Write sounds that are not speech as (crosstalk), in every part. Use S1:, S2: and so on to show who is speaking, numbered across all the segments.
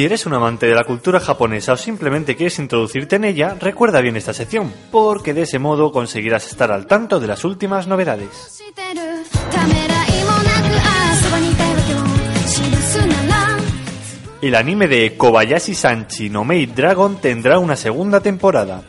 S1: Si eres un amante de la cultura japonesa o simplemente quieres introducirte en ella, recuerda bien esta sección, porque de ese modo conseguirás estar al tanto de las últimas novedades. El anime de Kobayashi Sanchi no Maid Dragon tendrá una segunda temporada.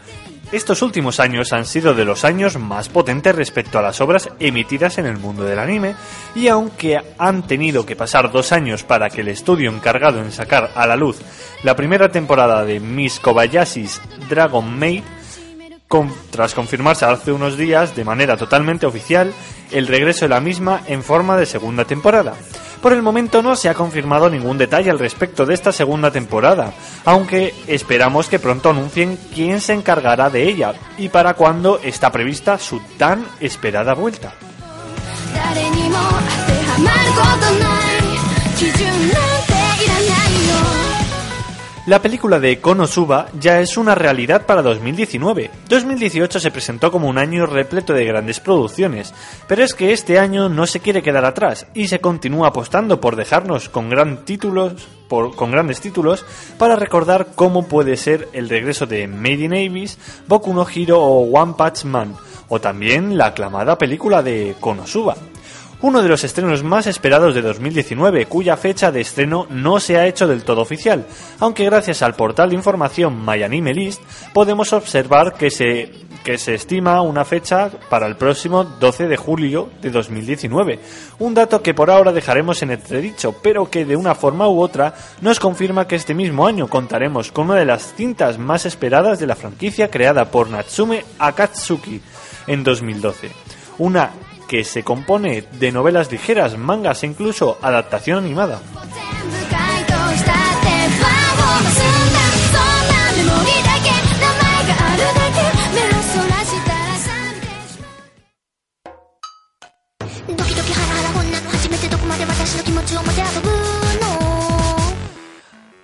S1: Estos últimos años han sido de los años más potentes respecto a las obras emitidas en el mundo del anime, y aunque han tenido que pasar dos años para que el estudio encargado en sacar a la luz la primera temporada de Miss Kobayashi's Dragon Maid, tras confirmarse hace unos días de manera totalmente oficial el regreso de la misma en forma de segunda temporada. Por el momento no se ha confirmado ningún detalle al respecto de esta segunda temporada, aunque esperamos que pronto anuncien quién se encargará de ella y para cuándo está prevista su tan esperada vuelta. La película de Konosuba ya es una realidad para 2019. 2018 se presentó como un año repleto de grandes producciones, pero es que este año no se quiere quedar atrás y se continúa apostando por dejarnos con, gran títulos, por- con grandes títulos para recordar cómo puede ser el regreso de Made in Abyss, Boku no Hero o One Punch Man, o también la aclamada película de Konosuba uno de los estrenos más esperados de 2019, cuya fecha de estreno no se ha hecho del todo oficial, aunque gracias al portal de información MyAnimeList podemos observar que se, que se estima una fecha para el próximo 12 de julio de 2019, un dato que por ahora dejaremos en entredicho, pero que de una forma u otra nos confirma que este mismo año contaremos con una de las cintas más esperadas de la franquicia creada por Natsume Akatsuki en 2012. Una que se compone de novelas ligeras, mangas e incluso adaptación animada.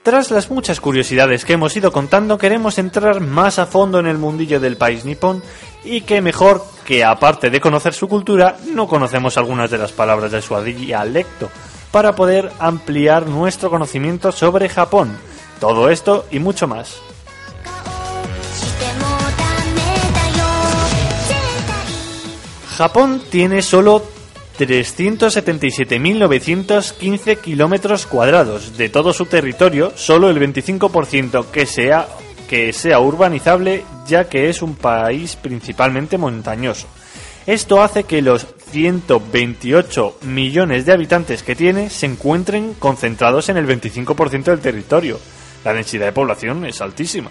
S1: Tras las muchas curiosidades que hemos ido contando, queremos entrar más a fondo en el mundillo del país nipón y que mejor que aparte de conocer su cultura, no conocemos algunas de las palabras de su dialecto para poder ampliar nuestro conocimiento sobre Japón. Todo esto y mucho más. Japón tiene solo 377.915 kilómetros cuadrados. De todo su territorio, solo el 25% que se ha que sea urbanizable, ya que es un país principalmente montañoso. Esto hace que los 128 millones de habitantes que tiene se encuentren concentrados en el 25% del territorio. La densidad de población es altísima.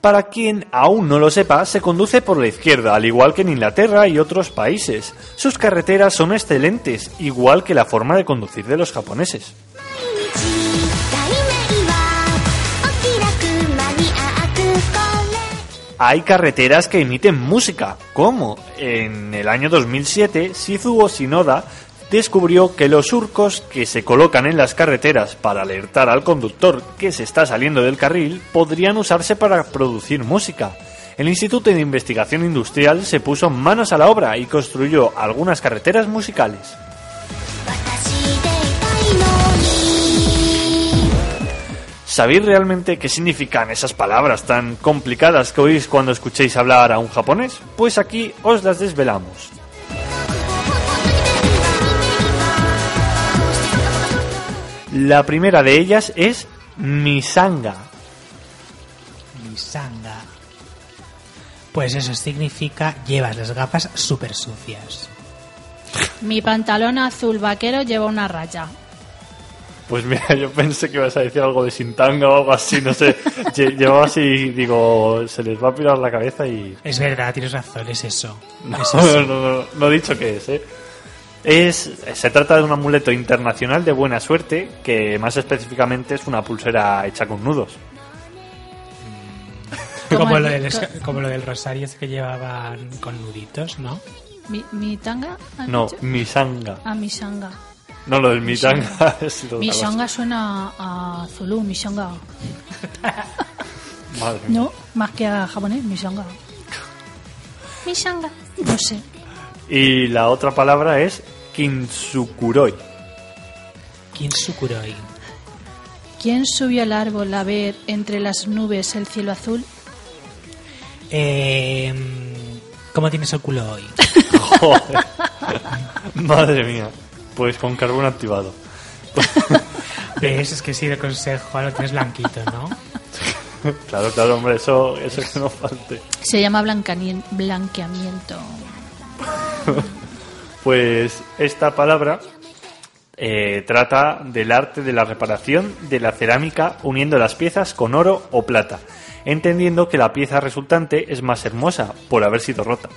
S1: Para quien aún no lo sepa, se conduce por la izquierda, al igual que en Inglaterra y otros países. Sus carreteras son excelentes, igual que la forma de conducir de los japoneses. hay carreteras que emiten música, como en el año 2007 Shizuo Shinoda descubrió que los surcos que se colocan en las carreteras para alertar al conductor que se está saliendo del carril podrían usarse para producir música. El Instituto de Investigación Industrial se puso manos a la obra y construyó algunas carreteras musicales. ¿Sabéis realmente qué significan esas palabras tan complicadas que oís cuando escuchéis hablar a un japonés? Pues aquí os las desvelamos. La primera de ellas es misanga.
S2: Misanga. Pues eso significa llevas las gafas súper sucias.
S3: Mi pantalón azul vaquero lleva una raya.
S1: Pues mira, yo pensé que ibas a decir algo de sin tanga o algo así, no sé. (laughs) Lle- Llevaba así, digo, se les va a pirar la cabeza y...
S2: Es verdad, tienes razón, es eso.
S1: No,
S2: Es (laughs)
S1: no,
S2: eso.
S1: no, no he dicho que es, ¿eh? Es, se trata de un amuleto internacional de buena suerte, que más específicamente es una pulsera hecha con nudos. (laughs)
S2: Como,
S3: Como
S2: lo
S3: el-
S2: del,
S3: co-
S2: como lo del rosario ese que llevaban con nuditos, ¿no?
S3: ¿Mi, mi tanga?
S1: No,
S3: dicho?
S1: misanga.
S3: Ah, mi shanga.
S1: No, lo del mitanga (laughs) es otra
S3: Mi
S1: cosa.
S3: shanga suena a Zulu, mi shanga. (laughs)
S1: Madre mía.
S3: No, más que a japonés, mi shanga. Mi shanga. No sé.
S1: Y la otra palabra es kinsukuroi.
S2: Kinsukuroi.
S3: ¿Quién subió al árbol a ver entre las nubes el cielo azul?
S2: Eh, ¿Cómo tienes el culo hoy?
S1: Joder. (laughs) Madre mía. Pues con carbón activado.
S2: ¿Ves? Es que si de consejo lo tienes blanquito, ¿no? (laughs)
S1: Claro, claro, hombre, eso, eso que no falte.
S3: Se llama blanqueamiento. (laughs)
S1: Pues esta palabra eh, trata del arte de la reparación de la cerámica uniendo las piezas con oro o plata, entendiendo que la pieza resultante es más hermosa por haber sido rota.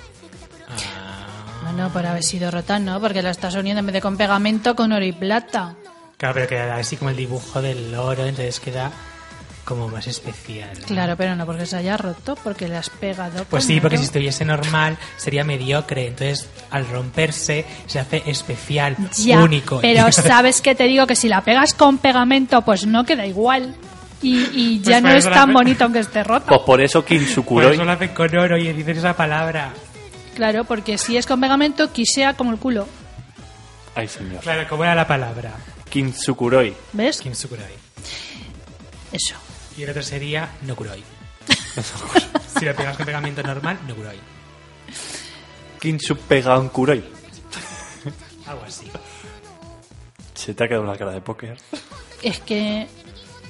S3: Bueno, por haber sido rota, no, porque la estás uniendo en vez de con pegamento con oro y plata.
S2: Claro, pero queda así como el dibujo del oro, entonces queda como más especial. ¿no?
S3: Claro, pero no porque se haya roto, porque le has pegado.
S2: Pues sí, porque si estuviese normal sería mediocre, entonces al romperse se hace especial,
S3: Ya,
S2: único.
S3: pero (laughs) sabes que te digo que si la pegas con pegamento, pues no queda igual. Y, y
S2: Pues
S3: ya
S2: por
S3: no es tan bonito aunque esté roto.
S1: Pues por eso
S2: Por
S1: Kinsukuroi,
S2: eso lo hacen con oro y dicen esa palabra.
S3: Claro, porque si es con pegamento, quisea como el culo.
S1: ay señor,
S2: Claro, ¿cómo era la palabra?
S1: Kinsukuroi,
S3: ¿Ves?
S2: Kinsukuroi.
S3: Eso.
S2: Y el otro sería Nokuroi. (laughs) si lo pegas con pegamento normal, Nokuroi.
S1: Kinsupegankuroi. (laughs)
S2: Algo así.
S1: Se te ha quedado una cara de póker.
S3: Es que.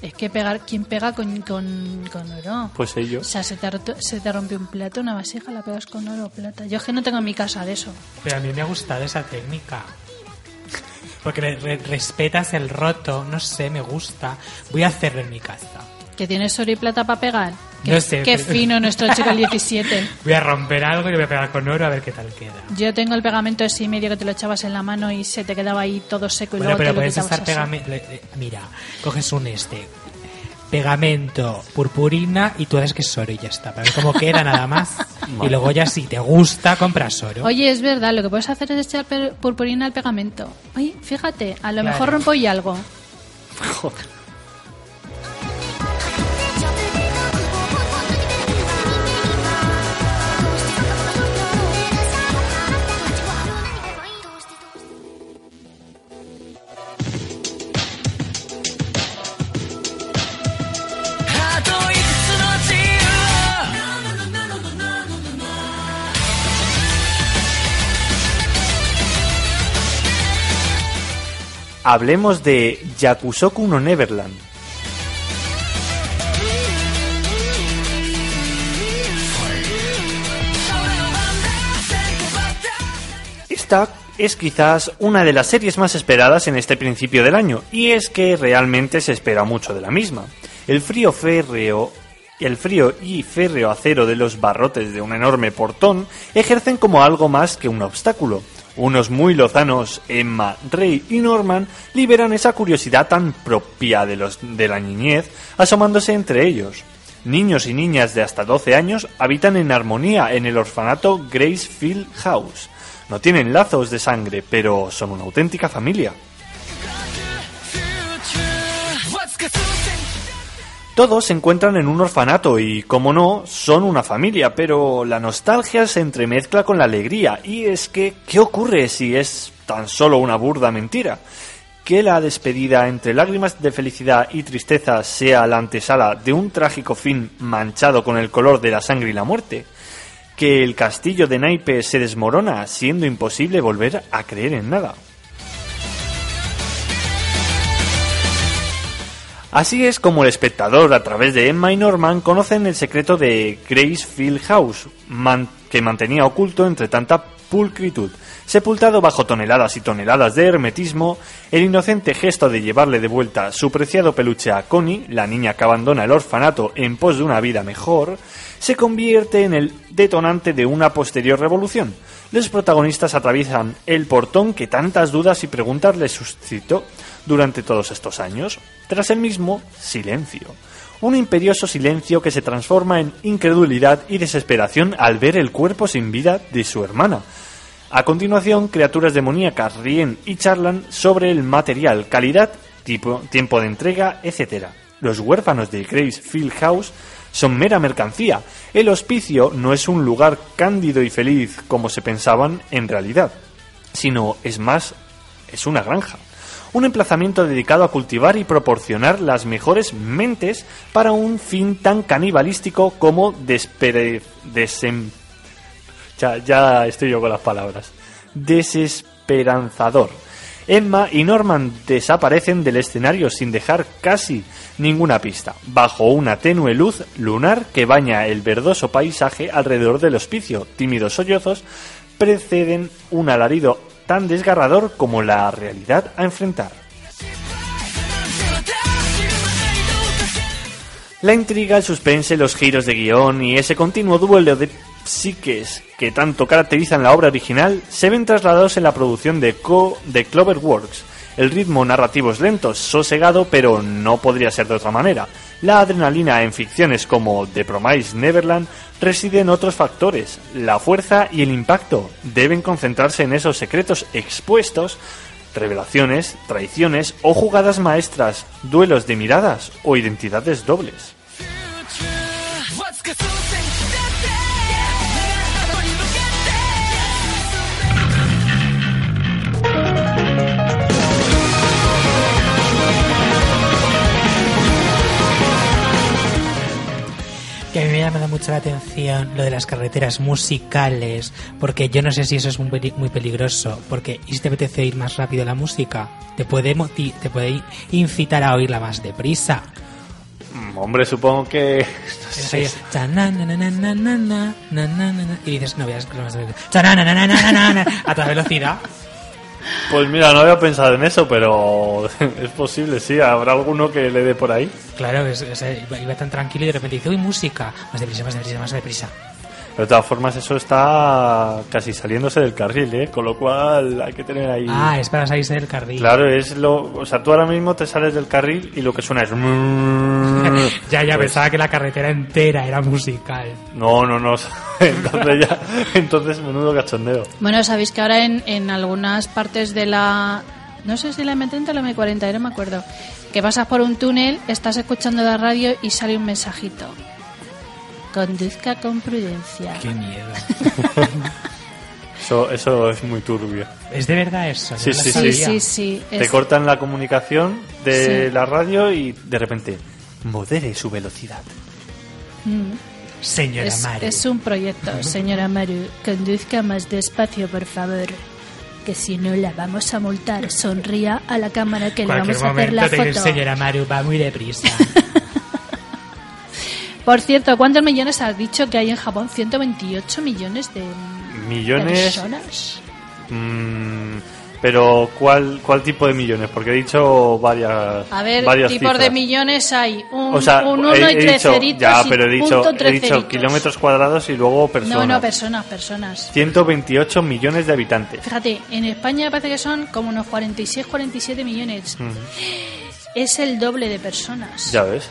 S3: Es que pegar. ¿Quién pega con, con, con oro?
S1: Pues
S3: O
S1: ellos.
S3: sea, se te, se te rompe un plato, una vasija, la pegas con oro o plata. Yo es que no tengo en mi casa de eso.
S2: Pero a mí me ha gustado esa técnica. Porque re- re- respetas el roto, no sé, me gusta. Voy a hacerlo en mi casa.
S3: ¿Que tienes oro y plata para pegar? Qué,
S2: No sé,
S3: qué fino nuestro chico el (laughs) 17.
S2: Voy a romper algo y lo voy a pegar con oro a ver qué tal queda.
S3: Yo tengo el pegamento ese y medio que te lo echabas en la mano y se te quedaba ahí todo seco y
S2: Bueno,
S3: luego
S2: pero
S3: te
S2: puedes estar pegamento. Mira, coges un este. Pegamento, purpurina y tú haces que es oro y ya está. Para ver cómo queda nada más. (laughs) y luego ya si te gusta, compras oro.
S3: Oye, es verdad, lo que puedes hacer es echar purpurina al pegamento. Oye, fíjate, a lo
S2: Claro.
S3: mejor rompo y algo. (laughs)
S1: Hablemos de Yakusoku no Neverland. Esta es quizás una de las series más esperadas en este principio del año, y es que realmente se espera mucho de la misma. El frío férreo el frío y férreo acero de los barrotes de un enorme portón ejercen como algo más que un obstáculo. Unos muy lozanos, Emma, Rey y Norman, liberan esa curiosidad tan propia de, los, de la niñez, asomándose entre ellos. Niños y niñas de hasta 12 años habitan en armonía en el orfanato Gracefield House. No tienen lazos de sangre, pero son una auténtica familia. Todos se encuentran en un orfanato y, como no, son una familia, pero la nostalgia se entremezcla con la alegría. Y es que, ¿qué ocurre si es tan solo una burda mentira? Que la despedida entre lágrimas de felicidad y tristeza sea la antesala de un trágico fin manchado con el color de la sangre y la muerte. Que el castillo de naipes se desmorona, siendo imposible volver a creer en nada. Así es como el espectador, a través de Emma y Norman, conocen el secreto de Gracefield House, man- que mantenía oculto entre tanta pulcritud. Sepultado bajo toneladas y toneladas de hermetismo, el inocente gesto de llevarle de vuelta su preciado peluche a Connie, la niña que abandona el orfanato en pos de una vida mejor, se convierte en el detonante de una posterior revolución. Los protagonistas atraviesan el portón que tantas dudas y preguntas les suscitó durante todos estos años. Tras el mismo, silencio. Un imperioso silencio que se transforma en incredulidad y desesperación al ver el cuerpo sin vida de su hermana. A continuación, criaturas demoníacas ríen y charlan sobre el material, calidad, tipo, tiempo de entrega, etc. Los huérfanos de Grace Field House son mera mercancía. El hospicio no es un lugar cándido y feliz como se pensaban en realidad, sino es más, es una granja. Un emplazamiento dedicado a cultivar y proporcionar las mejores mentes para un fin tan canibalístico como despere, desem- ya, estoy yo con las palabras. Desesperanzador. Emma y Norman desaparecen del escenario sin dejar casi ninguna pista, bajo una tenue luz lunar que baña el verdoso paisaje alrededor del hospicio. Tímidos sollozos preceden un alarido tan desgarrador como la realidad a enfrentar. La intriga, el suspense, los giros de guion y ese continuo duelo de psiques que tanto caracterizan la obra original se ven trasladados en la producción de, Co de Cloverworks. El ritmo narrativo es lento, sosegado, pero no podría ser de otra manera. La adrenalina en ficciones como The Promised Neverland reside en otros factores. La fuerza y el impacto deben concentrarse en esos secretos expuestos, revelaciones, traiciones o jugadas maestras, duelos de miradas o identidades dobles.
S2: Que a mí me llama mucho la atención lo de las carreteras musicales, porque yo no sé si eso es muy, peli- muy peligroso, porque ¿y si te apetece oír más rápido la música? Te puede, te puede incitar a oírla más deprisa.
S1: Mm, Hombre, supongo que...
S2: Y dices, no voy a escuchar más deprisa. Chanananananana, A toda velocidad.
S1: Pues mira, no había pensado en eso, pero (laughs) es posible, sí. Habrá alguno que le dé por ahí.
S2: Claro, es- es- iba, tan tranquilo y de repente dice, uy, música. Más deprisa, más deprisa, más deprisa.
S1: Pero de todas formas, eso está casi saliéndose del carril, ¿eh? Con lo cual hay que tener ahí...
S2: Ah, es para salirse del carril.
S1: Claro, es lo... O sea, tú ahora mismo te sales del carril y lo que suena es... (laughs)
S2: ya, ya,
S1: Pues-
S2: pensaba que la carretera entera era musical.
S1: No, no, no. (laughs) Entonces ya... Entonces, menudo cachondeo.
S3: Bueno, sabéis que ahora en, en algunas partes de la... No sé si la M30 o la M40, no me acuerdo. Que pasas por un túnel, estás escuchando la radio y sale un mensajito. Conduzca con prudencia.
S2: Qué miedo. (laughs)
S1: Eso, eso es muy turbio.
S2: ¿Es de verdad eso?
S1: Sí, sí,
S3: Sí, sí, sí.
S1: Te
S3: es-
S1: cortan la comunicación de
S3: Sí.
S1: la radio y de repente... Modere su velocidad.
S3: Mm.
S2: Señora
S3: Es,
S2: Maru.
S3: es un proyecto, (laughs) señora Maru. Conduzca más despacio, por favor. Que si no la vamos a multar. Sonría a la cámara que le vamos a hacer la foto.
S2: señora Maru, va muy deprisa. (laughs)
S3: Por cierto, ¿cuántos millones has dicho que hay en Japón? 128 millones de
S1: Millones...
S3: personas.
S1: Mm, pero ¿cuál, ¿cuál tipo de millones? Porque he dicho varias
S3: A ver,
S1: varias
S3: tipos de
S1: cifras.
S3: millones hay. Un,
S1: O sea,
S3: un
S1: he-
S3: 1
S1: he
S3: y tres
S1: dicho- Ya, pero he dicho, he dicho kilómetros cuadrados y luego personas.
S3: No, no, personas, personas.
S1: 128 millones de habitantes.
S3: Fíjate, en España parece que son como unos 46, 47 millones. Es el doble de personas.
S1: Ya ves.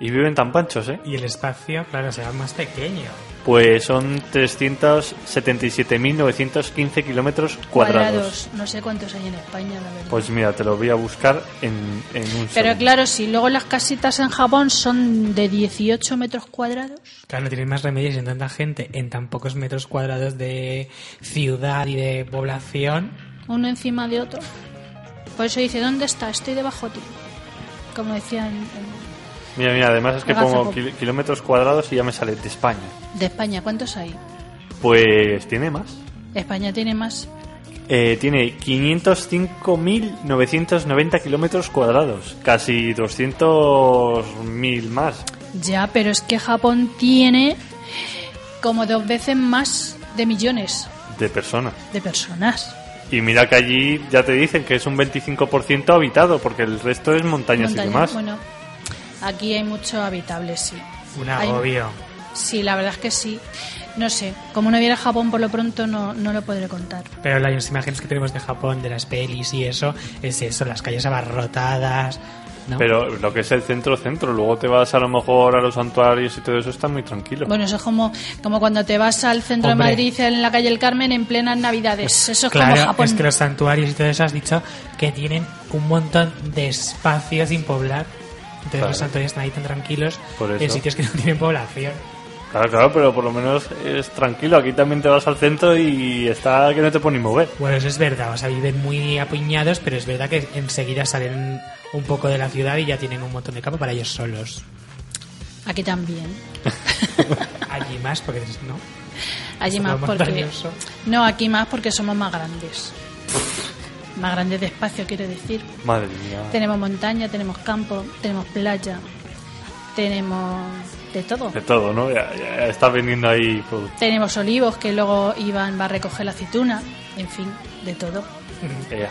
S1: Y viven tan panchos, ¿eh?
S2: y el espacio, claro, será más pequeño.
S1: Pues son 377.915 kilómetros cuadrados.
S3: No sé cuántos hay en España, la verdad.
S1: Pues mira, te lo voy a buscar en, en un
S3: Pero
S1: segundo.
S3: claro, si luego las casitas en Japón son de 18 metros cuadrados.
S2: Claro, no tienes más remedios en tanta gente, en tan pocos metros cuadrados de ciudad y de población.
S3: uno encima de otro. Por eso dice, ¿dónde está? Estoy debajo de ti. Como decían en-
S1: Mira, mira, además es que
S3: Haga
S1: pongo kil- kilómetros cuadrados y ya me sale de España.
S3: de España. ¿Cuántos hay?
S1: Pues tiene más.
S3: España tiene más.
S1: Eh, tiene 505.990 kilómetros cuadrados, casi 200.000 más.
S3: Ya, pero es que Japón tiene como dos veces más de millones.
S1: de personas.
S3: de personas.
S1: Y mira que allí ya te dicen que es un 25% habitado, porque el resto es montañas y demás.
S3: Bueno, aquí hay mucho habitable, sí.
S2: Un
S3: Hay-
S2: agobio.
S3: Sí, la verdad es que sí. No sé, como no viera Japón por lo pronto no, no lo podré contar.
S2: Pero las imágenes que tenemos de Japón, de las pelis y eso, es eso, las calles abarrotadas, ¿no?
S1: Pero lo que es el centro-centro, luego te vas a lo mejor a los santuarios y todo eso está muy tranquilo.
S3: Bueno, eso es como, como cuando te vas al centro
S2: Hombre.
S3: de Madrid en la calle El Carmen en plenas Navidades. Eso es
S2: claro,
S3: como Japón.
S2: es que los santuarios y todo eso has dicho que tienen un montón de espacios sin poblar. Entonces
S1: Claro.
S2: los santuarios están ahí tan tranquilos en sitios que no tienen población.
S1: Claro, claro, pero por lo menos es tranquilo. Aquí también te vas al centro y está que no te puedes ni mover.
S2: Bueno, eso es verdad, o sea, viven muy apiñados, pero es verdad que enseguida salen un poco de la ciudad y ya tienen un montón de campo para ellos solos.
S3: Aquí también. (laughs)
S2: Allí más, porque no.
S3: Allí más porque...
S2: montañoso.
S3: No, aquí más porque somos más grandes. (laughs) Más grandes de espacio, quiero decir.
S1: Madre mía.
S3: Tenemos montaña, tenemos campo, tenemos playa, tenemos de todo.
S1: De todo, ¿no? Ya, ya estás vendiendo ahí productos.
S3: Tenemos olivos que luego Iván va a recoger la aceituna. En fin, de todo.
S1: Ya.